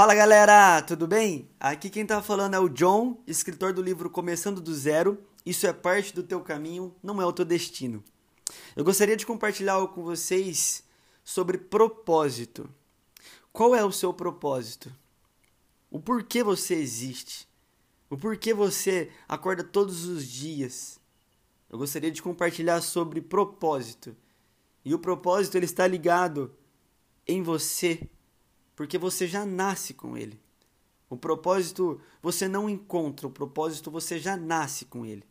Fala galera, tudo bem? Aqui quem tá falando é o John, escritor do livro Começando do Zero. Isso é parte do teu caminho, não é o teu destino. Eu gostaria de compartilhar algo com vocês sobre propósito. Qual é o seu propósito? O porquê você existe? O porquê você acorda todos os dias? Eu gostaria de compartilhar sobre propósito. E o propósito ele está ligado em você porque você já nasce com ele. O propósito você não encontra, o propósito você já nasce com ele.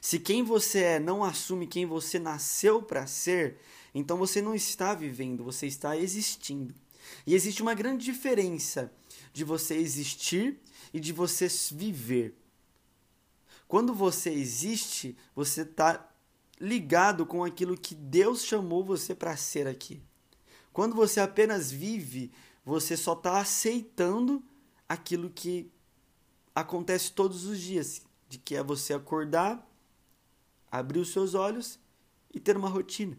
Se quem você é não assume quem você nasceu para ser, então você não está vivendo, você está existindo. E existe uma grande diferença de você existir e de você viver. Quando você existe, você está ligado com aquilo que Deus chamou você para ser aqui. Quando você apenas vive, você só está aceitando aquilo que acontece todos os dias, de que é você acordar, abrir os seus olhos e ter uma rotina.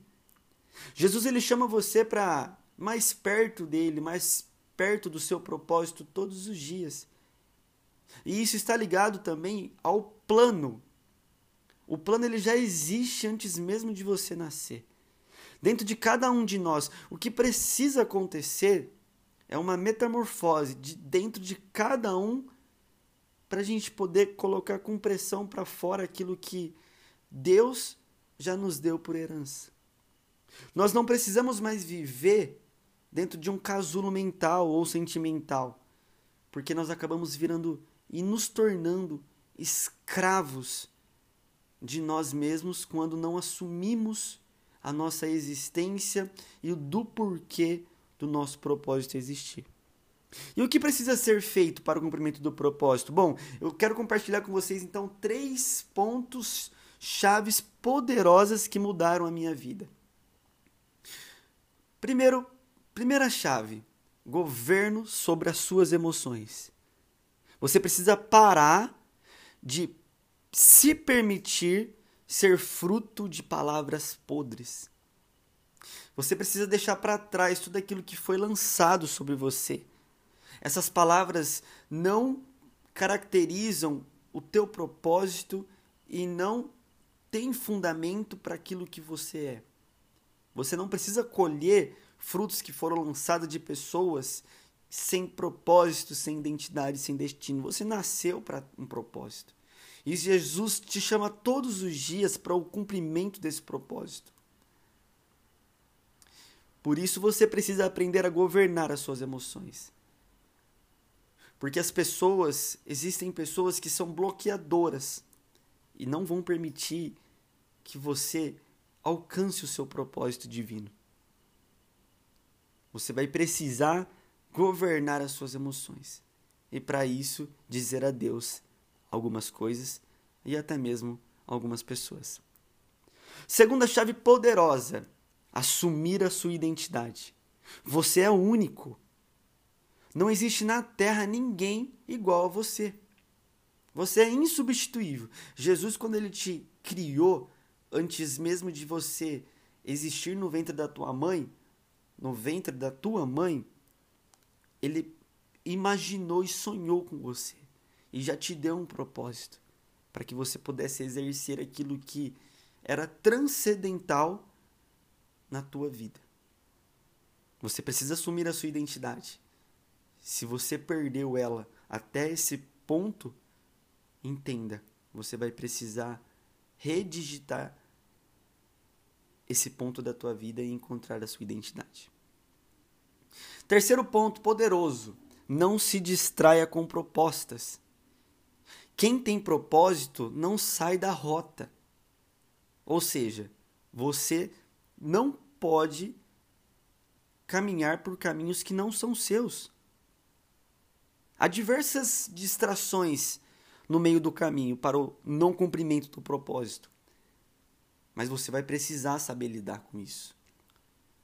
Jesus ele chama você para mais perto dele, mais perto do seu propósito todos os dias. E isso está ligado também ao plano. O plano ele já existe antes mesmo de você nascer. Dentro de cada um de nós, o que precisa acontecer é uma metamorfose de dentro de cada um para a gente poder colocar com pressão para fora aquilo que Deus já nos deu por herança. Nós não precisamos mais viver dentro de um casulo mental ou sentimental, porque nós acabamos virando e nos tornando escravos de nós mesmos quando não assumimos a nossa existência e o do porquê do nosso propósito existir. E o que precisa ser feito para o cumprimento do propósito? Bom, eu quero compartilhar com vocês então três pontos chaves poderosas que mudaram a minha vida. Primeiro, primeira chave, governo sobre as suas emoções. Você precisa parar de se permitir ser fruto de palavras podres. Você precisa deixar para trás tudo aquilo que foi lançado sobre você. Essas palavras não caracterizam o teu propósito e não têm fundamento para aquilo que você é. Você não precisa colher frutos que foram lançados de pessoas sem propósito, sem identidade, sem destino. Você nasceu para um propósito. E Jesus te chama todos os dias para o cumprimento desse propósito. Por isso você precisa aprender a governar as suas emoções. Porque as pessoas, existem pessoas que são bloqueadoras e não vão permitir que você alcance o seu propósito divino. Você vai precisar governar as suas emoções. E para isso, dizer a Deus algumas coisas e até mesmo algumas pessoas. Segunda chave poderosa: assumir a sua identidade. Você é único. Não existe na terra ninguém igual a você. Você é insubstituível. Jesus, quando ele te criou, antes mesmo de você existir no ventre da tua mãe, no ventre da tua mãe, ele imaginou e sonhou com você e já te deu um propósito para que você pudesse exercer aquilo que era transcendental na tua vida. Você precisa assumir a sua identidade. Se você perdeu ela até esse ponto, entenda, você vai precisar redigitar esse ponto da tua vida e encontrar a sua identidade. Terceiro ponto poderoso: não se distraia com propostas. Quem tem propósito não sai da rota. Ou seja, você não pode caminhar por caminhos que não são seus. Há diversas distrações no meio do caminho para o não cumprimento do propósito. Mas você vai precisar saber lidar com isso.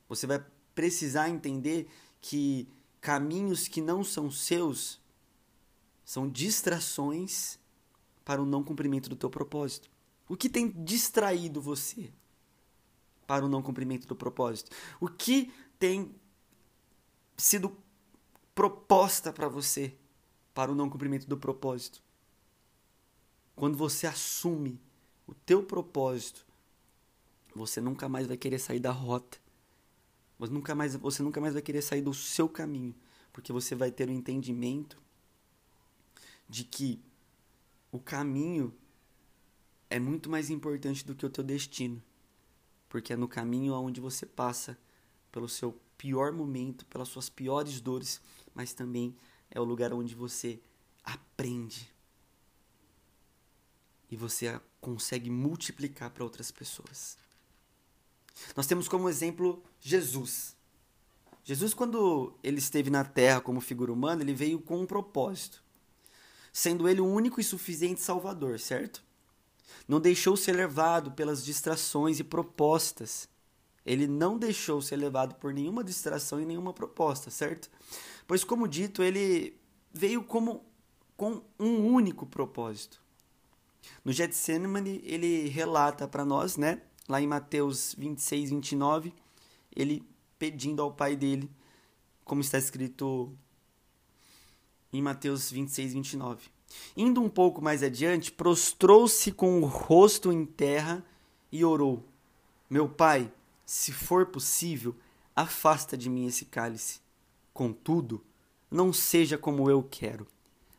Você vai precisar entender que caminhos que não são seus são distrações para o não cumprimento do teu propósito? O que tem distraído você para o não cumprimento do propósito? O que tem sido proposta para você para o não cumprimento do propósito. Quando você assume o teu propósito, você nunca mais vai querer sair da rota. Você nunca mais, você nunca mais vai querer sair do seu caminho, porque você vai ter o entendimento de que o caminho é muito mais importante do que o teu destino, porque é no caminho aonde você passa pelo seu pior momento, pelas suas piores dores, mas também é o lugar onde você aprende e você consegue multiplicar para outras pessoas. Nós temos como exemplo Jesus. Jesus, quando ele esteve na Terra como figura humana, ele veio com um propósito, sendo ele o único e suficiente Salvador, certo? Não deixou ser levado pelas distrações e propostas. Ele não deixou ser levado por nenhuma distração e nenhuma proposta, certo? Pois, como dito, ele veio como com um único propósito. No Getsemane, ele relata para nós, né, lá em Mateus 26, 29, ele pedindo ao pai dele, como está escrito em Mateus 26, 29. Indo um pouco mais adiante, prostrou-se com o rosto em terra e orou: Meu pai, se for possível, afasta de mim esse cálice. Contudo, não seja como eu quero,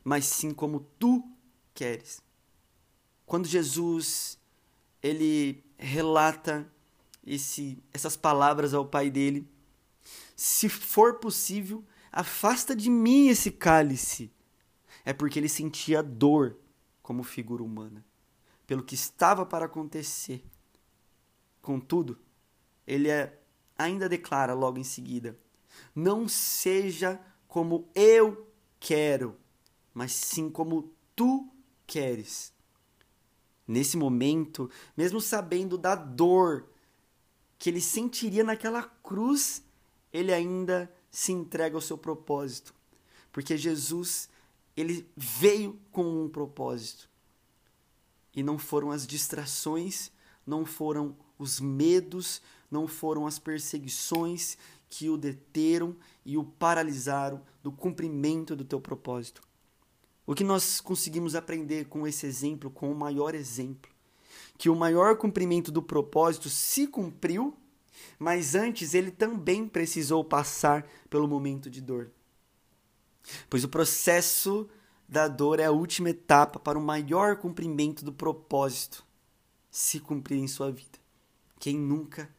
mas sim como tu queres. Quando Jesus ele relata esse, essas palavras ao pai dele, se for possível, afasta de mim esse cálice. É porque ele sentia dor como figura humana, pelo que estava para acontecer. Contudo, ele é, ainda declara logo em seguida: Não seja como eu quero, mas sim como tu queres. Nesse momento, mesmo sabendo da dor que ele sentiria naquela cruz, ele ainda se entrega ao seu propósito. Porque Jesus, ele veio com um propósito. E não foram as distrações, não foram os medos, não foram as perseguições que o deteram e o paralisaram do cumprimento do teu propósito. O que nós conseguimos aprender com esse exemplo, com o maior exemplo? Que o maior cumprimento do propósito se cumpriu, mas antes ele também precisou passar pelo momento de dor. Pois o processo da dor é a última etapa para o maior cumprimento do propósito se cumprir em sua vida. Quem nunca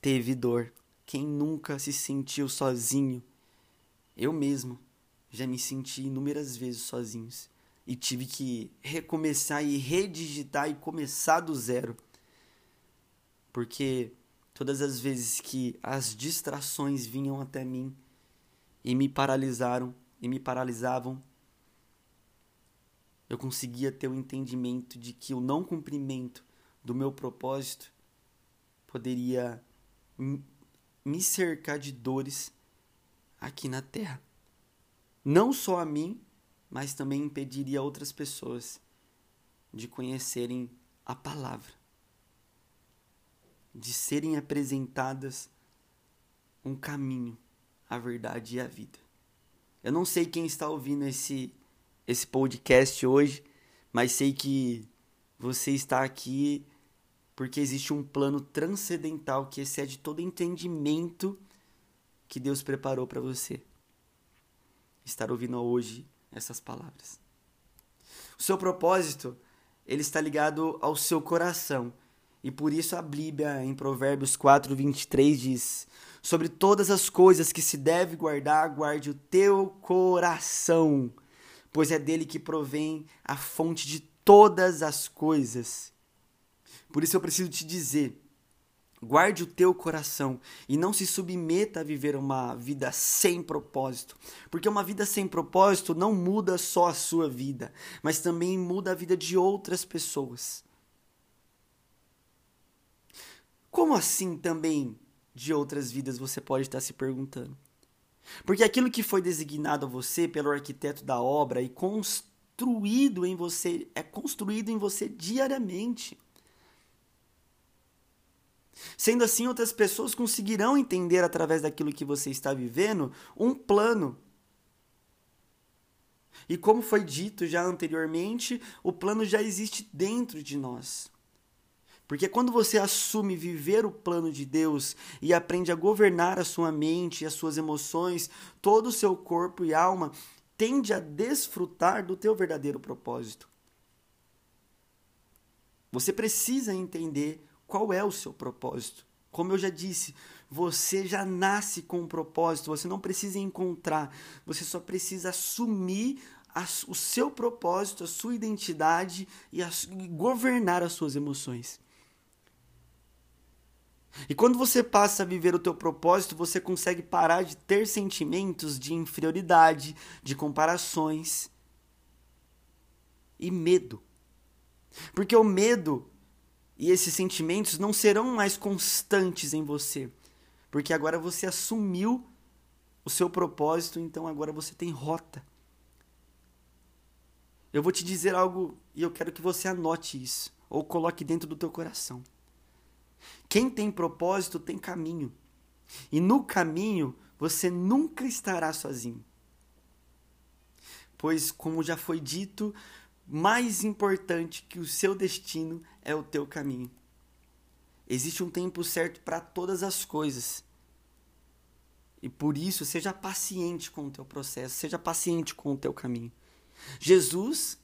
teve dor? Quem nunca se sentiu sozinho? Eu mesmo já me senti inúmeras vezes sozinhos e tive que recomeçar e redigitar e começar do zero. Porque todas as vezes que as distrações vinham até mim e me paralisaram e me paralisavam, eu conseguia ter o entendimento de que o não cumprimento do meu propósito poderia me cercar de dores aqui na terra. Não só a mim, mas também impediria outras pessoas de conhecerem a palavra, de serem apresentadas um caminho, a verdade e a vida. Eu não sei quem está ouvindo esse esse podcast hoje, mas sei que você está aqui porque existe um plano transcendental que excede todo entendimento que Deus preparou para você. Estar ouvindo hoje essas palavras. O seu propósito, ele está ligado ao seu coração. E por isso a Bíblia, em Provérbios 4, 23, diz: Sobre todas as coisas que se deve guardar, guarde o teu coração, pois é dele que provém a fonte de todas as coisas. Por isso eu preciso te dizer: guarde o teu coração e não se submeta a viver uma vida sem propósito, porque uma vida sem propósito não muda só a sua vida, mas também muda a vida de outras pessoas. Como assim também de outras vidas você pode estar se perguntando? Porque aquilo que foi designado a você pelo arquiteto da obra e construído em você é construído em você diariamente. Sendo assim, outras pessoas conseguirão entender através daquilo que você está vivendo um plano E como foi dito já anteriormente, o plano já existe dentro de nós. Porque quando você assume viver o plano de Deus e aprende a governar a sua mente e as suas emoções, todo o seu corpo e alma tende a desfrutar do teu verdadeiro propósito. Você precisa entender qual é o seu propósito. Como eu já disse, você já nasce com um propósito, você não precisa encontrar, você só precisa assumir o seu propósito, a sua identidade e governar as suas emoções. E quando você passa a viver o teu propósito, você consegue parar de ter sentimentos de inferioridade, de comparações e medo. Porque o medo e esses sentimentos não serão mais constantes em você, porque agora você assumiu o seu propósito, então agora você tem rota. Eu vou te dizer algo e eu quero que você anote isso ou coloque dentro do teu coração. Quem tem propósito tem caminho. E no caminho você nunca estará sozinho. Pois, como já foi dito, mais importante que o seu destino é o teu caminho. Existe um tempo certo para todas as coisas. E por isso, seja paciente com o teu processo, seja paciente com o teu caminho. Jesus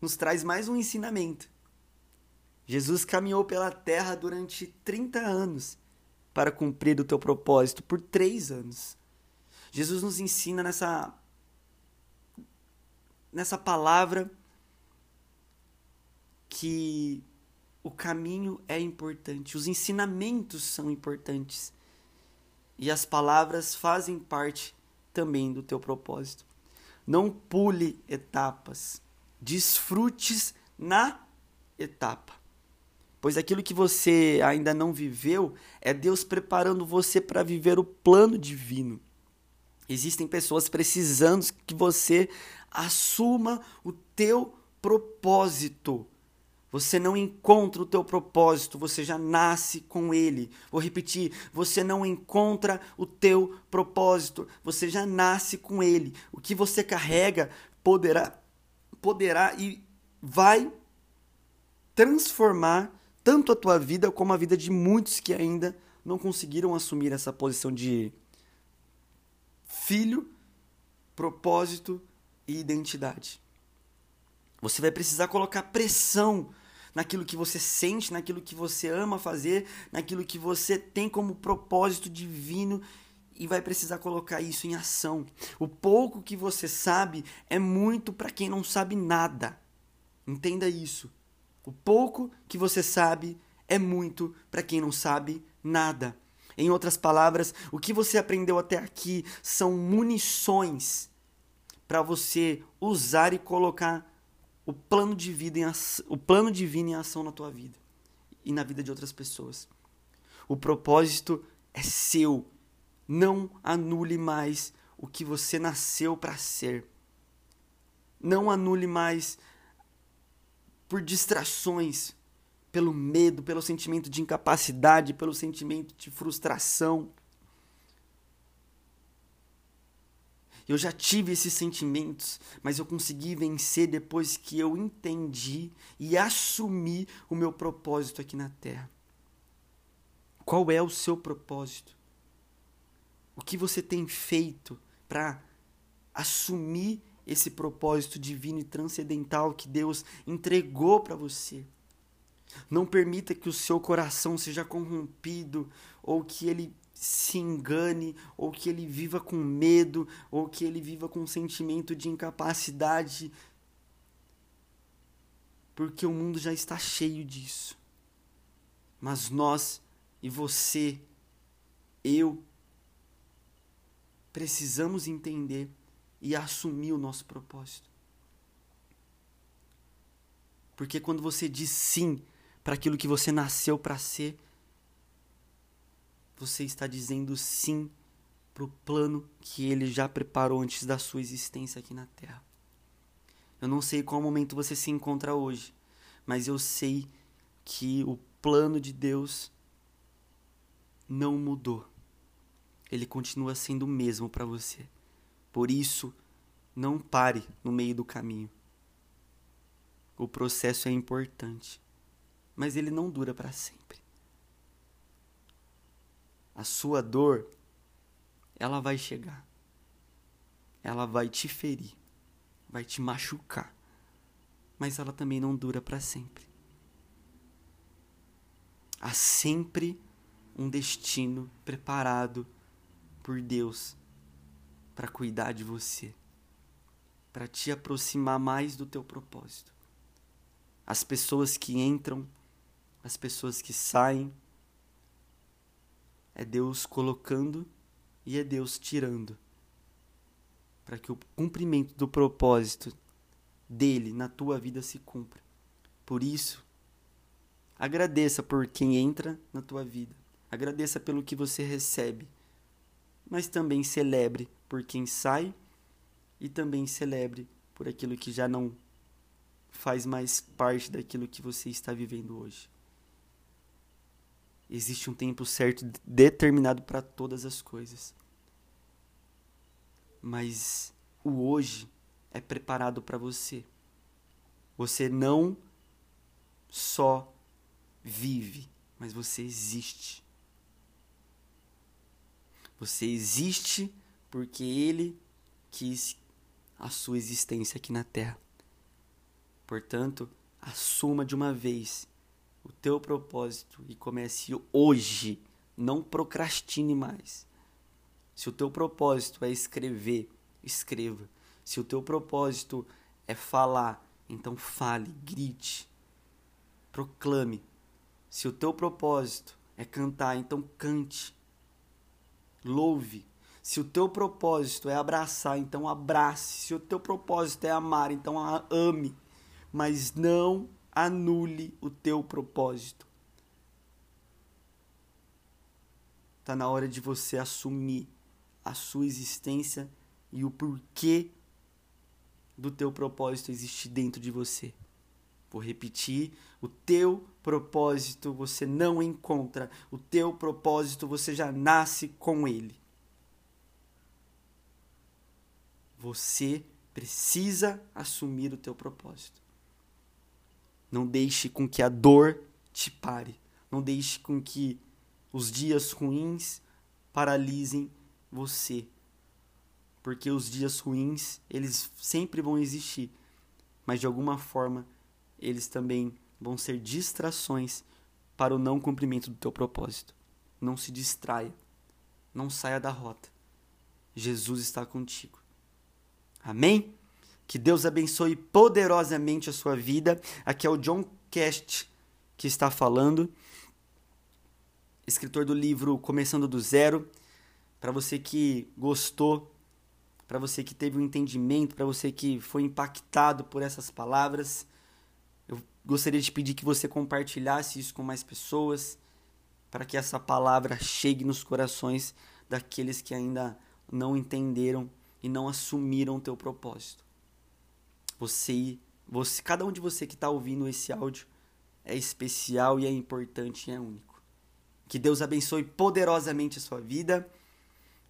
nos traz mais um ensinamento. Jesus caminhou pela terra durante 30 anos para cumprir o teu propósito por três anos. Jesus nos ensina nessa nessa palavra que o caminho é importante, os ensinamentos são importantes e as palavras fazem parte também do teu propósito. Não pule etapas, desfrutes na etapa. Pois aquilo que você ainda não viveu é Deus preparando você para viver o plano divino. Existem pessoas precisando que você assuma o teu propósito. Você não encontra o teu propósito, você já nasce com ele. Vou repetir, você não encontra o teu propósito, você já nasce com ele. O que você carrega poderá poderá e vai transformar tanto a tua vida como a vida de muitos que ainda não conseguiram assumir essa posição de filho, propósito e identidade. Você vai precisar colocar pressão naquilo que você sente, naquilo que você ama fazer, naquilo que você tem como propósito divino e vai precisar colocar isso em ação. O pouco que você sabe é muito para quem não sabe nada. Entenda isso. O pouco que você sabe é muito para quem não sabe nada. Em outras palavras, o que você aprendeu até aqui são munições para você usar e colocar o plano de vida em o plano divino em ação na tua vida e na vida de outras pessoas. O propósito é seu. Não anule mais o que você nasceu para ser. Não anule mais por distrações, pelo medo, pelo sentimento de incapacidade, pelo sentimento de frustração. Eu já tive esses sentimentos, mas eu consegui vencer depois que eu entendi e assumi o meu propósito aqui na Terra. Qual é o seu propósito? O que você tem feito para assumir esse propósito divino e transcendental que Deus entregou para você. Não permita que o seu coração seja corrompido ou que ele se engane, ou que ele viva com medo, ou que ele viva com um sentimento de incapacidade, porque o mundo já está cheio disso. Mas nós e você, eu, precisamos entender e assumir o nosso propósito. Porque quando você diz sim para aquilo que você nasceu para ser, você está dizendo sim para o plano que ele já preparou antes da sua existência aqui na Terra. Eu não sei qual momento você se encontra hoje, mas eu sei que o plano de Deus não mudou. Ele continua sendo o mesmo para você. Por isso, Não pare no meio do caminho. O processo é importante, mas ele não dura para sempre. A sua dor, ela vai chegar. Ela vai te ferir, vai te machucar, mas ela também não dura para sempre. Há sempre um destino preparado por Deus para cuidar de você, para te aproximar mais do teu propósito. As pessoas que entram, as pessoas que saem, é Deus colocando e é Deus tirando, para que o cumprimento do propósito dele na tua vida se cumpra. Por isso, agradeça por quem entra na tua vida, agradeça pelo que você recebe, mas também celebre por quem sai e também celebre por aquilo que já não faz mais parte daquilo que você está vivendo hoje. Existe um tempo certo determinado para todas as coisas. Mas o hoje é preparado para você. Você não só vive, mas você existe. Você existe porque Ele quis a sua existência aqui na Terra. Portanto, assuma de uma vez o teu propósito e comece hoje. Não procrastine mais. Se o teu propósito é escrever, escreva. Se o teu propósito é falar, então fale, grite, proclame. Se o teu propósito é cantar, então cante. Louve. Se o teu propósito é abraçar, então abrace. Se o teu propósito é amar, então ame. Mas não anule o teu propósito. Está na hora de você assumir a sua existência e o porquê do teu propósito existir dentro de você. Vou repetir: o teu propósito você não encontra, o teu propósito você já nasce com ele. Você precisa assumir o teu propósito. Não deixe com que a dor te pare. Não deixe com que os dias ruins paralisem você. Porque os dias ruins, eles sempre vão existir, mas de alguma forma eles também vão ser distrações para o não cumprimento do teu propósito. Não se distraia. Não saia da rota. Jesus está contigo. Amém? Que Deus abençoe poderosamente a sua vida. Aqui é o John Cast que está falando, escritor do livro Começando do Zero. Para você que gostou, para você que teve um entendimento, para você que foi impactado por essas palavras, eu gostaria de pedir que você compartilhasse isso com mais pessoas, para que essa palavra chegue nos corações daqueles que ainda não entenderam e não assumiram o teu propósito. Você, você, cada um de você que está ouvindo esse áudio é especial e é importante e é único. Que Deus abençoe poderosamente a sua vida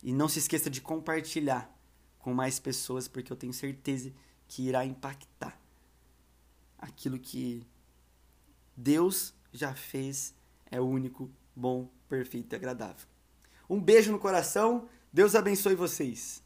e não se esqueça de compartilhar com mais pessoas, porque eu tenho certeza que irá impactar aquilo que Deus já fez é único, bom, perfeito e agradável. Um beijo no coração. Deus abençoe vocês.